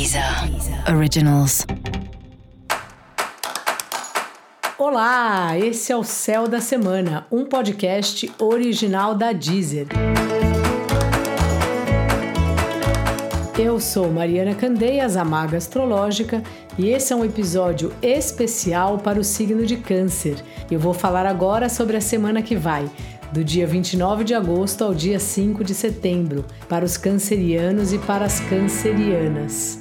Deezer Originals. Olá, esse é o Céu da Semana, um podcast original da Deezer. Eu sou Mariana Candeias, a Maga Astrológica, e esse é um episódio especial para o signo de Câncer. Eu vou falar agora sobre a semana que vai, do dia 29 de agosto ao dia 5 de setembro, para os cancerianos e para as cancerianas.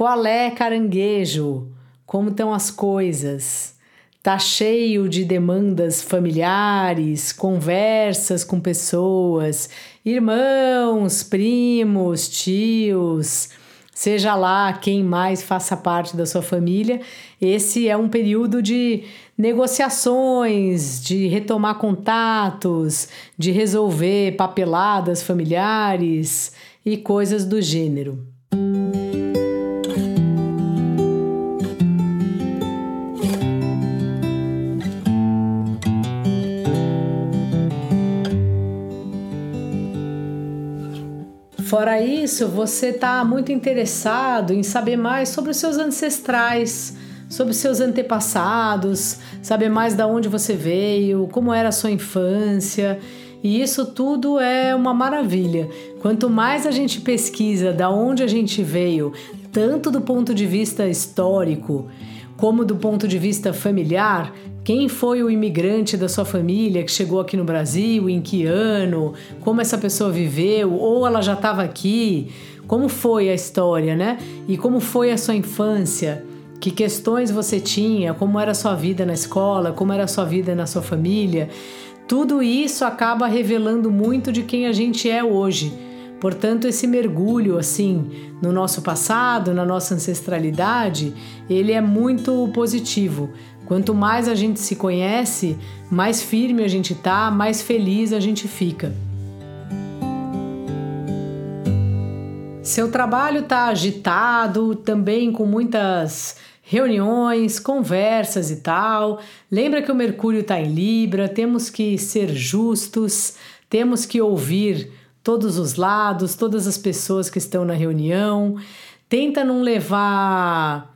Qual é, caranguejo? Como estão as coisas? Tá cheio de demandas familiares, conversas com pessoas, irmãos, primos, tios, seja lá quem mais faça parte da sua família. Esse é um período de negociações, de retomar contatos, de resolver papeladas familiares e coisas do gênero. Fora isso, você está muito interessado em saber mais sobre os seus ancestrais, sobre os seus antepassados, saber mais de onde você veio, como era a sua infância. E isso tudo é uma maravilha. Quanto mais a gente pesquisa da onde a gente veio, tanto do ponto de vista histórico como do ponto de vista familiar, quem foi o imigrante da sua família que chegou aqui no Brasil, em que ano, como essa pessoa viveu, ou ela já estava aqui, como foi a história, né? E como foi a sua infância, que questões você tinha, como era a sua vida na escola, como era a sua vida na sua família. Tudo isso acaba revelando muito de quem a gente é hoje Portanto, esse mergulho assim no nosso passado, na nossa ancestralidade, ele é muito positivo. Quanto mais a gente se conhece, mais firme a gente tá, mais feliz a gente fica. Seu trabalho está agitado, também com muitas reuniões, conversas e tal. Lembra que o Mercúrio está em Libra, temos que ser justos, temos que ouvir todos os lados, todas as pessoas que estão na reunião. Tenta não levar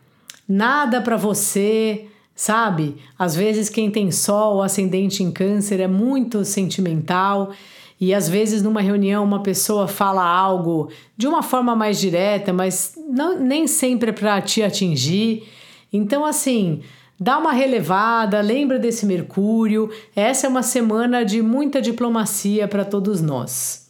nada para você, sabe? Às vezes quem tem sol, ascendente em câncer é muito sentimental e às vezes numa reunião uma pessoa fala algo de uma forma mais direta, mas não, nem sempre é para te atingir. Então assim, dá uma relevada, lembra desse Mercúrio. Essa é uma semana de muita diplomacia para todos nós.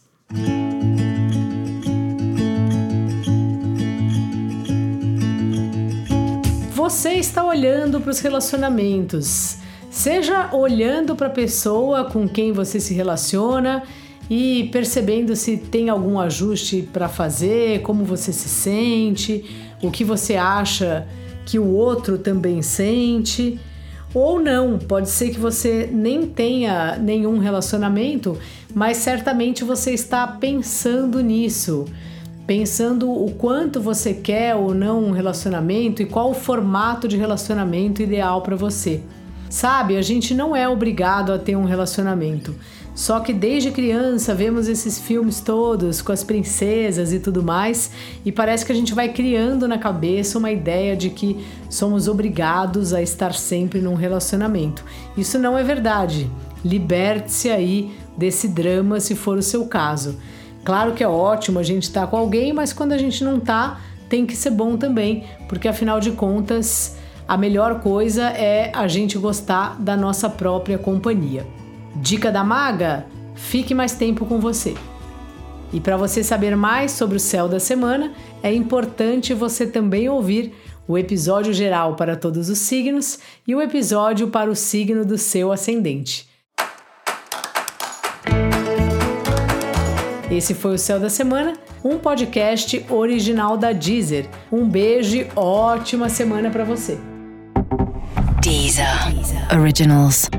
Você está olhando para os relacionamentos, seja olhando para a pessoa com quem você se relaciona e percebendo se tem algum ajuste para fazer, como você se sente, o que você acha que o outro também sente. Ou não, pode ser que você nem tenha nenhum relacionamento, mas certamente você está pensando nisso, pensando o quanto você quer ou não um relacionamento e qual o formato de relacionamento ideal para você. Sabe, a gente não é obrigado a ter um relacionamento. Só que desde criança vemos esses filmes todos com as princesas e tudo mais, e parece que a gente vai criando na cabeça uma ideia de que somos obrigados a estar sempre num relacionamento. Isso não é verdade. Liberte-se aí desse drama se for o seu caso. Claro que é ótimo a gente estar tá com alguém, mas quando a gente não tá, tem que ser bom também, porque afinal de contas, a melhor coisa é a gente gostar da nossa própria companhia. Dica da maga: fique mais tempo com você. E para você saber mais sobre o céu da semana, é importante você também ouvir o episódio geral para todos os signos e o episódio para o signo do seu ascendente. Esse foi o Céu da Semana, um podcast original da Deezer. Um beijo e ótima semana para você. Deezer. Originals.